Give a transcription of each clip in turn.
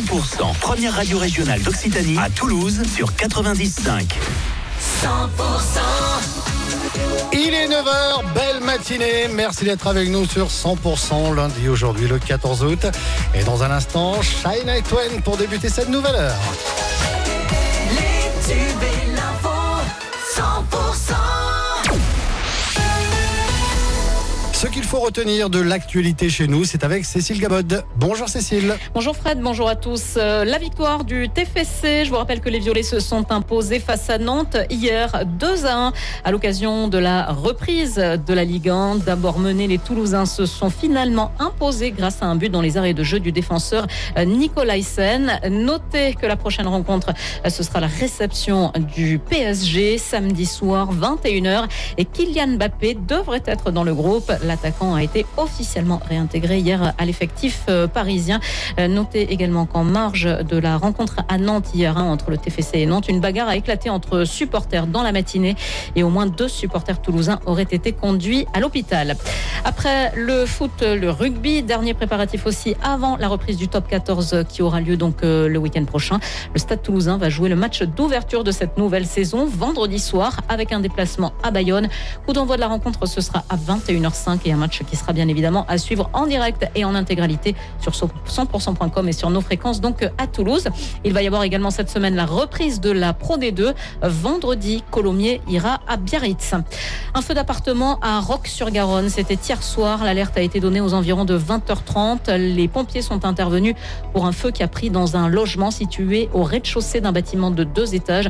100%, première radio régionale d'Occitanie à Toulouse sur 95. 100% il est 9h, belle matinée. Merci d'être avec nous sur 100% lundi aujourd'hui le 14 août. Et dans un instant, Shine Twain pour débuter cette nouvelle heure. Faut retenir de l'actualité chez nous, c'est avec Cécile Gabod. Bonjour Cécile. Bonjour Fred, bonjour à tous. Euh, la victoire du TFC, je vous rappelle que les Violets se sont imposés face à Nantes hier 2 à 1 à l'occasion de la reprise de la Ligue 1. D'abord mené, les Toulousains se sont finalement imposés grâce à un but dans les arrêts de jeu du défenseur euh, Nicolas Hyssen. Notez que la prochaine rencontre, euh, ce sera la réception du PSG samedi soir 21h et Kylian Mbappé devrait être dans le groupe. L'attaquant a été officiellement réintégré hier à l'effectif euh, parisien. Euh, notez également qu'en marge de la rencontre à Nantes hier hein, entre le TFC et Nantes, une bagarre a éclaté entre supporters dans la matinée et au moins deux supporters toulousains auraient été conduits à l'hôpital. Après le foot, le rugby, dernier préparatif aussi avant la reprise du top 14 qui aura lieu donc euh, le week-end prochain. Le Stade toulousain va jouer le match d'ouverture de cette nouvelle saison vendredi soir avec un déplacement à Bayonne. Coup d'envoi de la rencontre, ce sera à 21h05 et un match qui sera bien évidemment à suivre en direct et en intégralité sur 100%.com et sur nos fréquences donc à Toulouse. Il va y avoir également cette semaine la reprise de la Pro D2. Vendredi, Colomiers ira à Biarritz. Un feu d'appartement à Roc-sur-Garonne. C'était hier soir. L'alerte a été donnée aux environs de 20h30. Les pompiers sont intervenus pour un feu qui a pris dans un logement situé au rez-de-chaussée d'un bâtiment de deux étages.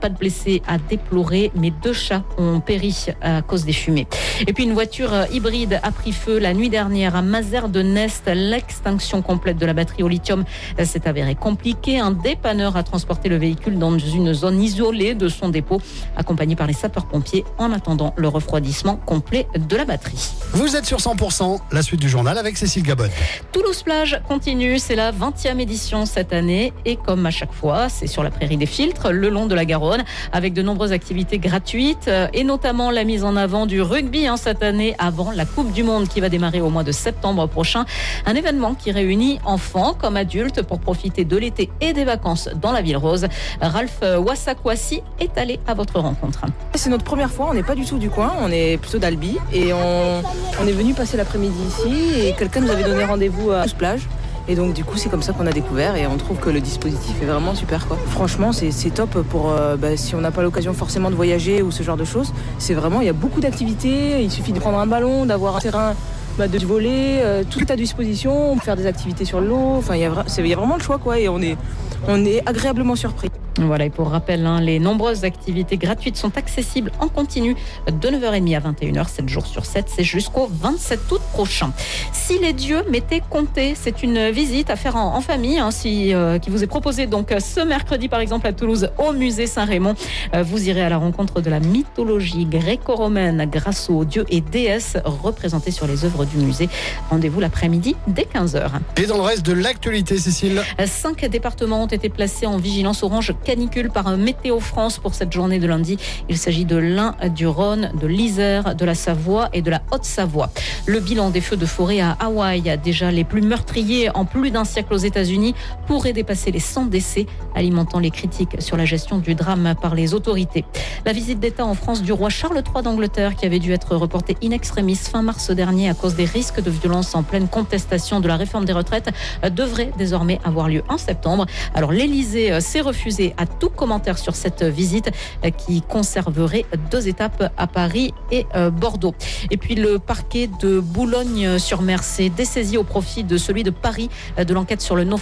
Pas de blessés à déplorer, mais deux chats ont péri à cause des fumées. Et puis une voiture hybride a pris feu la nuit dernière à Mazère de Nest. L'extinction complète de la batterie au lithium s'est avérée compliquée. Un dépanneur a transporté le véhicule dans une zone isolée de son dépôt, accompagné par les sapeurs-pompiers en attendant le refroidissement complet de la batterie. Vous êtes sur 100%, la suite du journal avec Cécile Gabon. Toulouse Plage continue, c'est la 20e édition cette année et comme à chaque fois, c'est sur la prairie des filtres, le long de la Garonne, avec de nombreuses activités gratuites et notamment la mise en avant du rugby hein, cette année avant la la Du Monde qui va démarrer au mois de septembre prochain. Un événement qui réunit enfants comme adultes pour profiter de l'été et des vacances dans la ville rose. Ralph Wassakwasi est allé à votre rencontre. C'est notre première fois, on n'est pas du tout du coin, on est plutôt d'Albi et on, on est venu passer l'après-midi ici et quelqu'un nous avait donné rendez-vous à plage. Et donc du coup c'est comme ça qu'on a découvert et on trouve que le dispositif est vraiment super quoi. Franchement c'est top pour euh, bah, si on n'a pas l'occasion forcément de voyager ou ce genre de choses. C'est vraiment il y a beaucoup d'activités, il suffit de prendre un ballon, d'avoir un terrain bah, de voler, euh, tout est à disposition, faire des activités sur l'eau, enfin il y, a vraiment le choix quoi et on est agréablement surpris. Voilà, et pour rappel, hein, les nombreuses activités gratuites sont accessibles en continu de 9h30 à 21h, 7 jours sur 7, c'est jusqu'au 27 août prochain. Si les dieux m'étaient comptés, c'est une visite à faire en, famille, hein, si, euh, qui vous est proposée donc ce mercredi par exemple à Toulouse au musée Saint-Raymond. Euh, vous irez à la rencontre de la mythologie gréco-romaine grâce aux dieux et déesses représentés sur les œuvres du musée. Rendez-vous l'après-midi dès 15h. Et dans le reste de l'actualité, Cécile? Euh, Cinq départements ont été placés en vigilance orange canicule par Météo France pour cette journée de lundi. Il s'agit de l'Ain, du Rhône, de l'Isère, de la Savoie et de la Haute-Savoie. Le bilan des feux de forêt à Hawaï, déjà les plus meurtriers en plus d'un siècle aux États-Unis, pourrait dépasser les 100 décès, alimentant les critiques sur la gestion du drame par les autorités. La visite d'État en France du roi Charles III d'Angleterre, qui avait dû être reportée in extremis fin mars dernier à cause des risques de violence en pleine contestation de la réforme des retraites, devrait désormais avoir lieu en septembre. Alors l'Élysée euh, s'est refusé à tout commentaire sur cette visite euh, qui conserverait deux étapes à Paris et euh, Bordeaux. Et puis le parquet de Boulogne-sur-Mer s'est dessaisi au profit de celui de Paris de l'enquête sur le naufrage